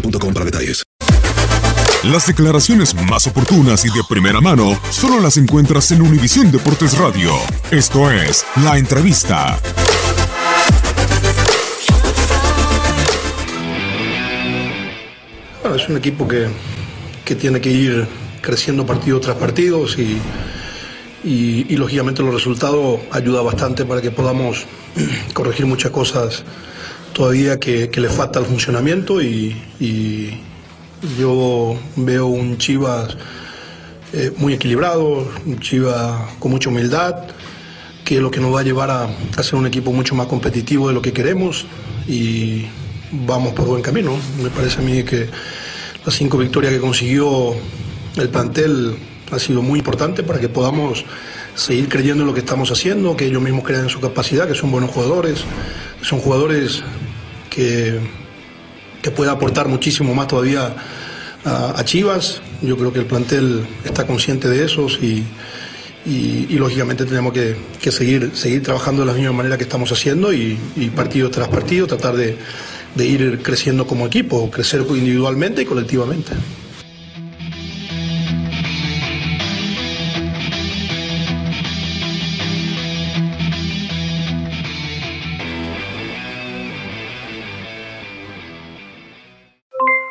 boostmobile.com para detalles. Las declaraciones más oportunas y de primera mano solo las encuentras en Univisión Deportes Radio. Esto es La Entrevista. Es un equipo que, que tiene que ir creciendo partido tras partido y, y, lógicamente los resultados ayudan bastante para que podamos corregir muchas cosas todavía que, le falta al funcionamiento y, y yo veo un Chivas eh, muy equilibrado, un Chivas con mucha humildad, que es lo que nos va a llevar a, a ser un equipo mucho más competitivo de lo que queremos y vamos por buen camino. Me parece a mí que las cinco victorias que consiguió el plantel ha sido muy importante para que podamos seguir creyendo en lo que estamos haciendo, que ellos mismos crean en su capacidad, que son buenos jugadores, son jugadores que, puede aportar muchísimo más todavía a, Chivas. Yo creo que el plantel está consciente de eso y, y, lógicamente tenemos que, seguir, seguir trabajando de la misma manera que estamos haciendo y, partido tras partido tratar de ir creciendo como equipo, crecer individualmente y colectivamente.